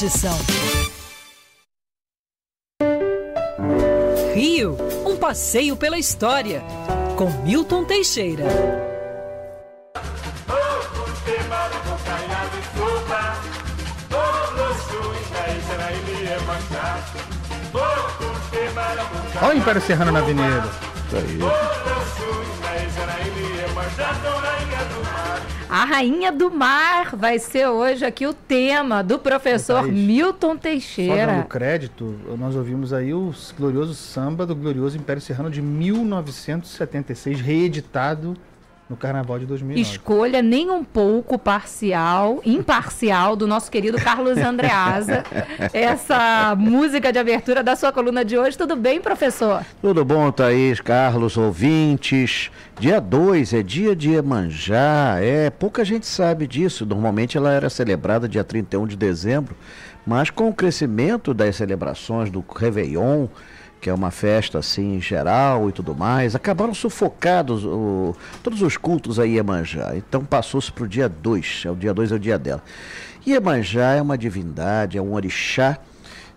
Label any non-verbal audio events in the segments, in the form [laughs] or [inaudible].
tradição. Rio, um passeio pela história, com Milton Teixeira. Olha o Império Serrano na avenida. Isso aí. A Rainha do Mar vai ser hoje aqui o tema do professor Thaís, Milton Só dando Teixeira. crédito, nós ouvimos aí o glorioso samba do glorioso Império Serrano de 1976, reeditado no Carnaval de 2009. Escolha nem um pouco parcial, imparcial do nosso querido Carlos Andreasa. [laughs] Essa música de abertura da sua coluna de hoje. Tudo bem, professor? Tudo bom, Thaís, Carlos, ouvintes? Dia 2 é dia de Iemanjá. É, pouca gente sabe disso. Normalmente ela era celebrada dia 31 de dezembro, mas com o crescimento das celebrações do Réveillon, que é uma festa assim geral e tudo mais, acabaram sufocados o- todos os cultos a Iemanjá. Então passou-se para o dia 2. É o dia 2 é o dia dela. Iemanjá é uma divindade, é um orixá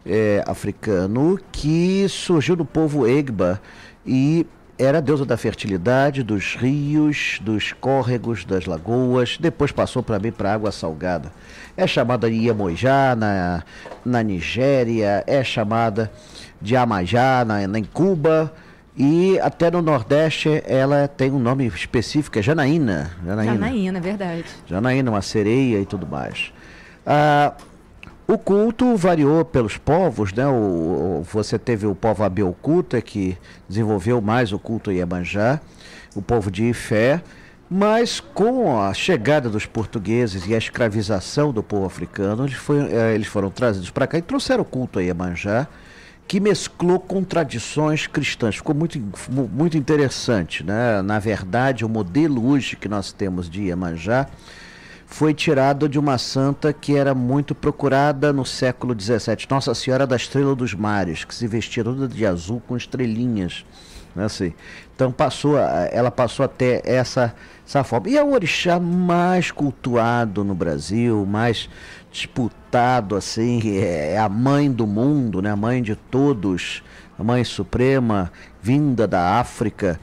é, africano que surgiu do povo Egba e era a deusa da fertilidade, dos rios, dos córregos, das lagoas, depois passou para mim para água salgada. É chamada de Iemoja na, na Nigéria, é chamada de Amajá na, na, em Cuba e até no Nordeste ela tem um nome específico, é Janaína. Janaína. Janaína, é verdade. Janaína, uma sereia e tudo mais. Ah, o culto variou pelos povos, né? O, o- você teve o povo Abielcuta, que desenvolveu mais o culto Iemanjá, o povo de Ifé, mas com a chegada dos portugueses e a escravização do povo africano, eles, foi, eh, eles foram trazidos para cá e trouxeram o culto a Iemanjá, que mesclou com tradições cristãs. Ficou muito, mu- muito interessante. Né? Na verdade, o modelo hoje que nós temos de Iemanjá foi tirado de uma santa que era muito procurada no século XVII, Nossa Senhora da Estrela dos Mares, que se vestia toda de azul com estrelinhas. Né, assim. Então passou, ela passou a ter essa, essa forma. E é o orixá mais cultuado no Brasil, mais disputado, assim, é a mãe do mundo, né, a mãe de todos, a mãe suprema, vinda da África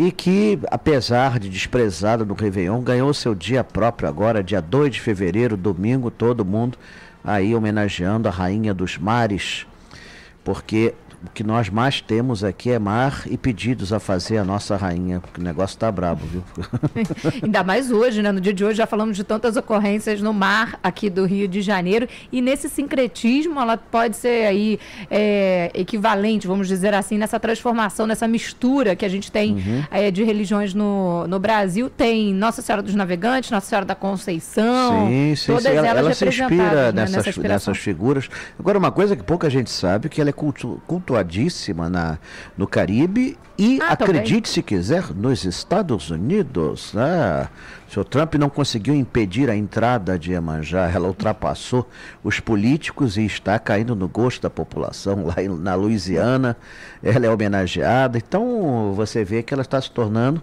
e que, apesar de desprezada no Réveillon, ganhou seu dia próprio agora, dia 2 de fevereiro, domingo, todo mundo aí homenageando a Rainha dos Mares, porque o que nós mais temos aqui é mar e pedidos a fazer a nossa rainha, porque o negócio tá brabo, viu? [laughs] Ainda mais hoje, né? No dia de hoje já falamos de tantas ocorrências no mar aqui do Rio de Janeiro. E nesse sincretismo, ela pode ser aí é, equivalente, vamos dizer assim, nessa transformação, nessa mistura que a gente tem Uhum. é, de religiões no, no Brasil. Tem Nossa Senhora dos Navegantes, Nossa Senhora da Conceição. Sim, sim, todas sim. Ela, elas ela se inspira né, nessas, nessas figuras. Agora, uma coisa que pouca gente sabe, que ela é cultu, cultuadíssima na, no Caribe e, Ah, também. acredite se quiser, nos Estados Unidos. Né? O senhor Trump não conseguiu impedir a entrada de Iemanjá, ela ultrapassou os políticos e está caindo no gosto da população lá na Louisiana. Ela é homenageada, então você vê que ela está se tornando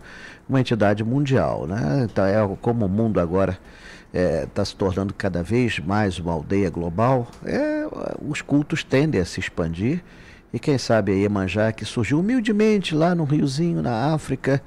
uma entidade mundial. Né? Então, é como o mundo agora está se tornando cada vez mais uma aldeia global, é, os cultos tendem a se expandir. E quem sabe a Iemanjá, que surgiu humildemente lá no riozinho, na África,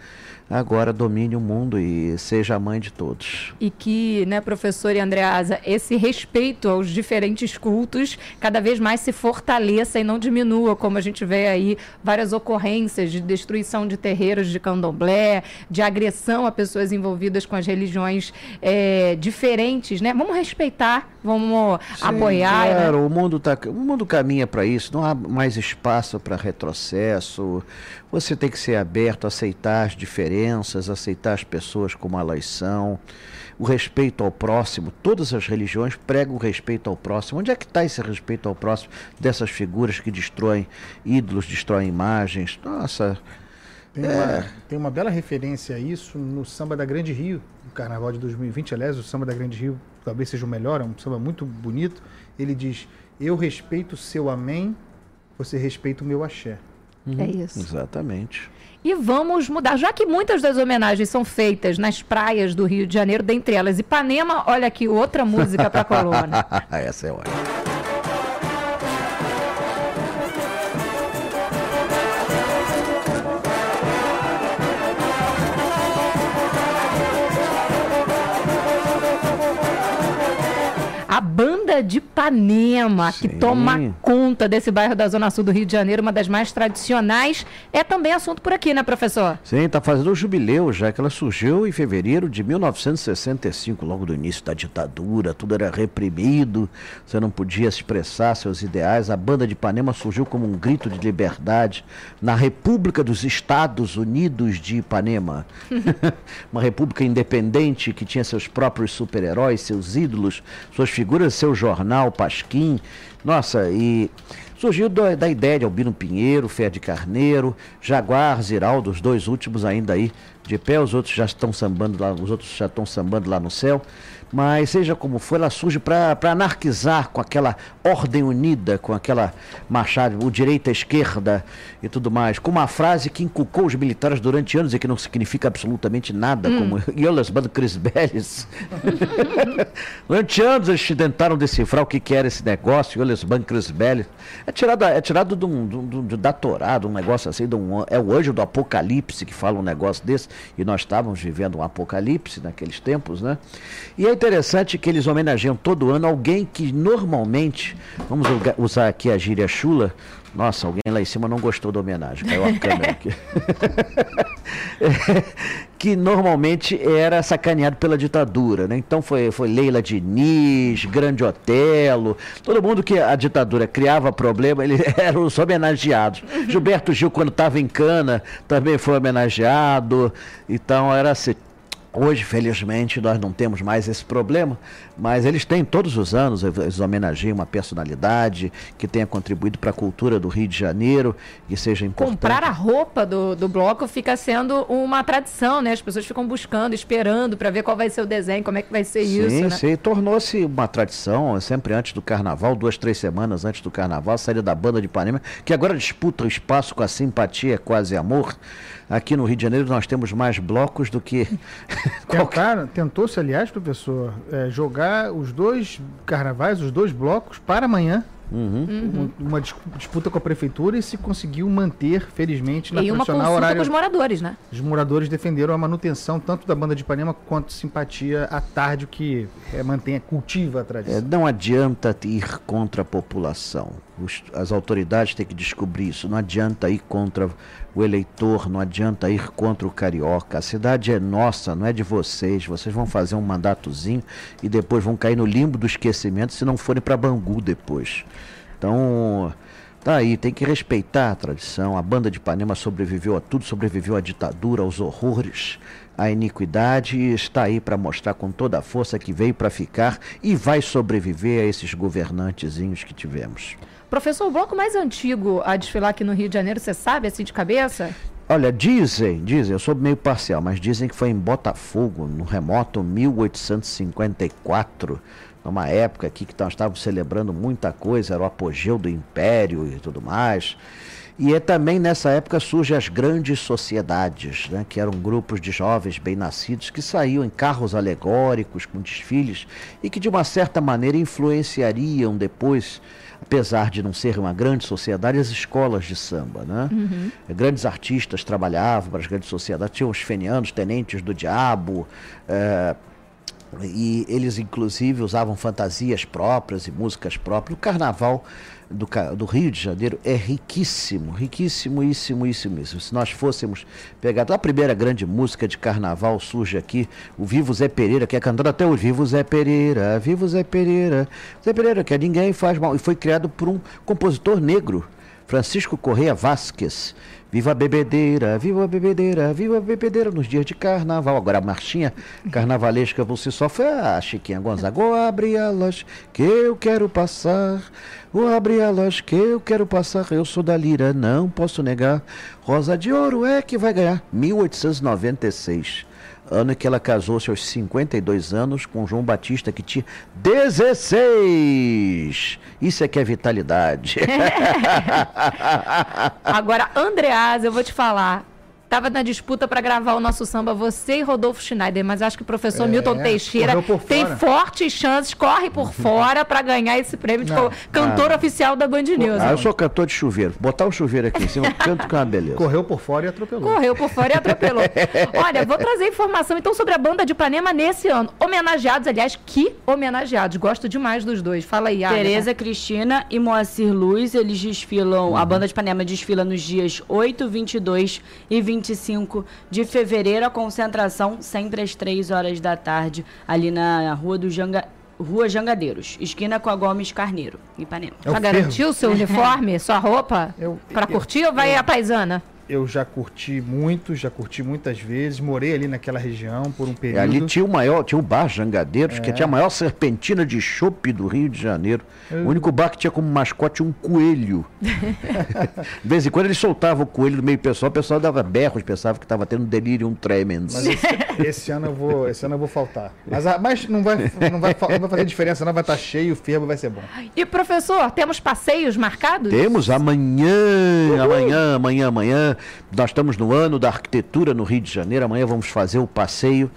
agora domine o mundo e seja a mãe de todos. E que, né, professor e Andreasa, esse respeito aos diferentes cultos cada vez mais se fortaleça e não diminua, como a gente vê aí várias ocorrências de destruição de terreiros de candomblé, de agressão a pessoas envolvidas com as religiões eh, diferentes, né? Vamos respeitar, vamos apoiar. né? Claro, o mundo tá, o mundo caminha para isso, não há mais espaço para retrocesso. Você tem que ser aberto, aceitar as diferenças, aceitar as pessoas como elas são. O respeito ao próximo, todas as religiões pregam o respeito ao próximo. Onde é que está esse respeito ao próximo dessas figuras que destroem ídolos, destroem imagens? Nossa, Tem, uma, tem uma bela referência a isso no Samba da Grande Rio, no Carnaval de 2020. Aliás, o Samba da Grande Rio talvez seja o melhor, é um samba muito bonito. Ele diz: Eu respeito o seu amém, você respeita o meu axé. É isso. exatamente. E vamos mudar, já que muitas das homenagens são feitas nas praias do Rio de Janeiro, dentre elas Ipanema, olha aqui outra música para coluna. [laughs] Essa é ótima. A banda de Ipanema, Sim. que toma conta desse bairro da Zona Sul do Rio de Janeiro, uma das mais tradicionais, é também assunto por aqui, né, professor? Sim, está fazendo o jubileu, já que ela surgiu em fevereiro de 1965, logo do início da ditadura, tudo era reprimido, você não podia expressar seus ideais. A banda de Ipanema surgiu como um grito de liberdade na República dos Estados Unidos de Ipanema. [laughs] uma república independente que tinha seus próprios super-heróis, seus ídolos, suas figuras, seu jornal, Pasquim. Nossa, e surgiu da ideia de Albino Pinheiro, Fé de Carneiro, Jaguar, Ziraldo, os dois últimos ainda aí de pé, os outros já estão sambando lá, os outros já estão sambando lá no céu. Mas seja como for, ela surge para anarquizar com aquela ordem unida, com aquela machado, o direita, esquerda e tudo mais, com uma frase que inculcou os militares durante anos e que não significa absolutamente nada, hum. como [laughs] Yolas Bando Cris Belles. [laughs] durante anos eles tentaram decifrar o que, que era esse negócio, Yolas Bando Cris Belles. É tirado, é tirado de um, de um, de da Torá, de um negócio assim, um, é o anjo do apocalipse que fala um negócio desse, e nós estávamos vivendo um apocalipse naqueles tempos, né? E aí interessante que eles homenageiam todo ano alguém que normalmente, vamos usar aqui a gíria chula, nossa, alguém lá em cima não gostou da homenagem, caiu a câmera aqui. [laughs] que normalmente era sacaneado pela ditadura, né? Então foi, foi Leila Diniz, Grande Otelo, todo mundo que a ditadura criava problema, eles [laughs] eram os homenageados. Gilberto Gil, quando estava em cana, também foi homenageado. Então era assim Hoje, felizmente, nós não temos mais esse problema, mas eles têm todos os anos, eles homenageiam uma personalidade que tenha contribuído para a cultura do Rio de Janeiro, que seja importante. Comprar a roupa do, do bloco fica sendo uma tradição, né? As pessoas ficam buscando, esperando para ver qual vai ser o desenho, como é que vai ser sim, isso. Né? Sim, tornou-se uma tradição, sempre antes do carnaval, duas, três semanas antes do carnaval, saída da banda de Ipanema, que agora disputa o espaço com a simpatia, quase amor. Aqui no Rio de Janeiro nós temos mais blocos do que. [laughs] Tentaram, tentou-se, aliás, professor, é, jogar os dois carnavais, os dois blocos, para amanhã. Uhum. Uhum. Uma disputa com a prefeitura e se conseguiu manter, felizmente, na e uma consulta horário. com os moradores, né? Os moradores defenderam a manutenção tanto da banda de Ipanema quanto simpatia à tarde, o que é, mantém, cultiva a tradição. É, não adianta ir contra a população. Os, as autoridades têm que descobrir isso. Não adianta ir contra o eleitor, não adianta ir contra o carioca. A cidade é nossa, não é de vocês. Vocês vão fazer um mandatozinho e depois vão cair no limbo do esquecimento se não forem para Bangu depois. Então, tá aí, tem que respeitar a tradição. A banda de Ipanema sobreviveu a tudo, sobreviveu à ditadura, aos horrores, à iniquidade está aí para mostrar com toda a força que veio para ficar e vai sobreviver a esses governantezinhos que tivemos. Professor, o bloco mais antigo a desfilar aqui no Rio de Janeiro, você sabe assim de cabeça? Olha, dizem, dizem, eu sou meio parcial, mas dizem que foi em Botafogo, no remoto 1854, numa época aqui que nós estávamos celebrando muita coisa, era o apogeu do império e tudo mais. E é também nessa época surgem as grandes sociedades, né, que eram grupos de jovens bem-nascidos que saíam em carros alegóricos com desfiles e que de uma certa maneira influenciariam depois, apesar de não ser uma grande sociedade, as escolas de samba. Né? Uhum. Grandes artistas trabalhavam para as grandes sociedades, tinham os fenianos, tenentes do diabo, é, e eles inclusive usavam fantasias próprias e músicas próprias. O carnaval do, do Rio de Janeiro é riquíssimo, riquíssimo, íssimo, íssimo, íssimo. Se nós fôssemos pegar a primeira grande música de carnaval surge aqui, o Vivo Zé Pereira, que é cantado até o Vivo Zé Pereira, Vivo Zé Pereira, Zé Pereira, que é Ninguém Faz Mal, e foi criado por um compositor negro, Francisco Correia Vasques. Viva a bebedeira, viva a bebedeira, viva a bebedeira nos dias de carnaval. Agora a marchinha carnavalesca você só foi a Chiquinha Gonzaga. Oh, abre alas que eu quero passar. Oh, abre alas que eu quero passar. Eu sou da lira, não posso negar. Rosa de Ouro é que vai ganhar. 1896 ano que ela casou-se aos 52 anos com João Batista, que tinha 16. Isso é que é vitalidade. [laughs] Agora, Andreas, eu vou te falar. Tava na disputa para gravar o nosso samba, você e Rodolfo Schneider, mas acho que o professor É, Milton Teixeira tem fortes chances, corre por [laughs] fora para ganhar esse prêmio de co- cantor oficial da Band News. Ah, eu sou cantor de chuveiro. Botar o chuveiro aqui em cima, canto que é uma beleza. Correu por fora e atropelou. Correu por fora e atropelou. [laughs] Olha, vou trazer informação então sobre a banda de Ipanema nesse ano. Homenageados, aliás, que homenageados. Gosto demais dos dois. Fala aí, Agatha. Tereza Cristina e Moacir Luz, eles desfilam, a banda de Panema desfila nos dias 8, 22 e 25 de fevereiro, a concentração sempre às 3 horas da tarde, ali na Rua do Janga, Rua Jangadeiros, esquina com a Gomes Carneiro, Ipanema. É Já fervo. garantiu o seu uniforme, sua roupa? Eu- Pra eu- curtir ou vai a paisana? Eu já curti muito, já curti muitas vezes. Morei ali naquela região por um E período. ali tinha o maior, tinha o bar Jangadeiros, É. que tinha a maior serpentina de chopp do Rio de Janeiro. O único bar que tinha como mascote um coelho. [laughs] de vez em quando ele soltava o coelho no meio do pessoal, o pessoal dava berros, pensava que estava tendo um delirium tremens. Mas esse, esse ano eu vou, esse ano eu vou faltar. Mas, a- mas não, vai, não, vai, não vai fazer diferença, não vai estar cheio, o fervo vai ser bom. E, professor, temos passeios marcados? Temos amanhã, amanhã, amanhã, amanhã. Nós estamos no ano da arquitetura no Rio de Janeiro. Amanhã vamos fazer o passeio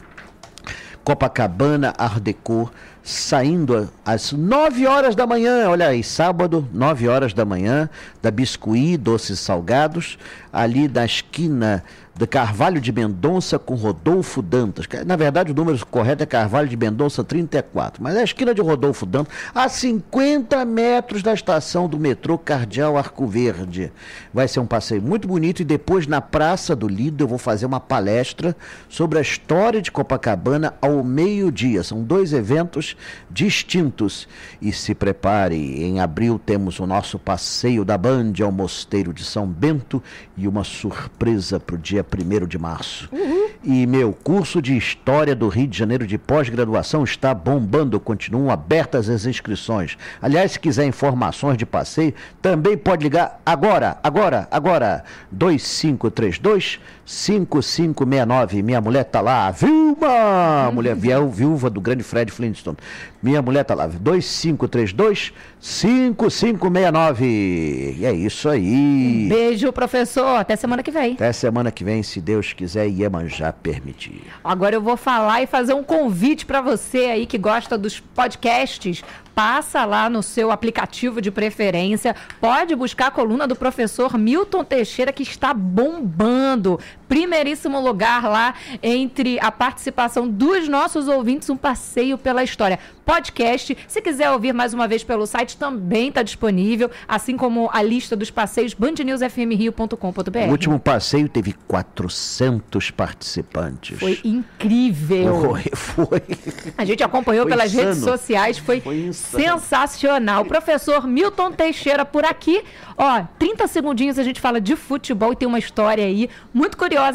Copacabana Art Deco, saindo às 9 horas da manhã. Olha aí, sábado, 9 horas da manhã, da Biscuit Doces Salgados, ali da esquina de Carvalho de Mendonça com Rodolfo Dantas. Na verdade, o número correto é Carvalho de Mendonça 34, mas é a esquina de Rodolfo Dantas, a 50 metros da estação do metrô Cardeal Arco Verde. Vai ser um passeio muito bonito e depois na Praça do Lido eu vou fazer uma palestra sobre a história de Copacabana ao meio-dia. São dois eventos distintos. E se prepare, em abril temos o nosso passeio da Band ao Mosteiro de São Bento e uma surpresa para o dia 1 de março. E meu curso de História do Rio de Janeiro de pós-graduação está bombando, continuam abertas as inscrições. Aliás, se quiser informações de passeio, também pode ligar agora, agora, agora, 2532 5569. Minha mulher tá lá, Vilma, mulher viu- viúva do grande Fred Flintstone. Minha mulher tá lá, 2532 5569. E é isso aí. Beijo, professor. Até semana que vem. Até semana que vem, se Deus quiser e Iemanjá permitir. Agora eu vou falar e fazer um convite para você aí que gosta dos podcasts. Passa lá no seu aplicativo de preferência, pode buscar a coluna do professor Milton Teixeira que está bombando. Primeiríssimo lugar lá entre a participação dos nossos ouvintes, um passeio pela história. Podcast, se quiser ouvir mais uma vez pelo site, também está disponível, assim como a lista dos passeios bandnewsfmrio.com.br. O último passeio teve 400 participantes. Foi incrível. Foi, foi. A gente acompanhou Foi pelas redes insano. sociais, foi, Foi. Sensacional. Professor Milton Teixeira por aqui. Ó, 30 segundinhos a gente fala de futebol e tem uma história aí muito curiosa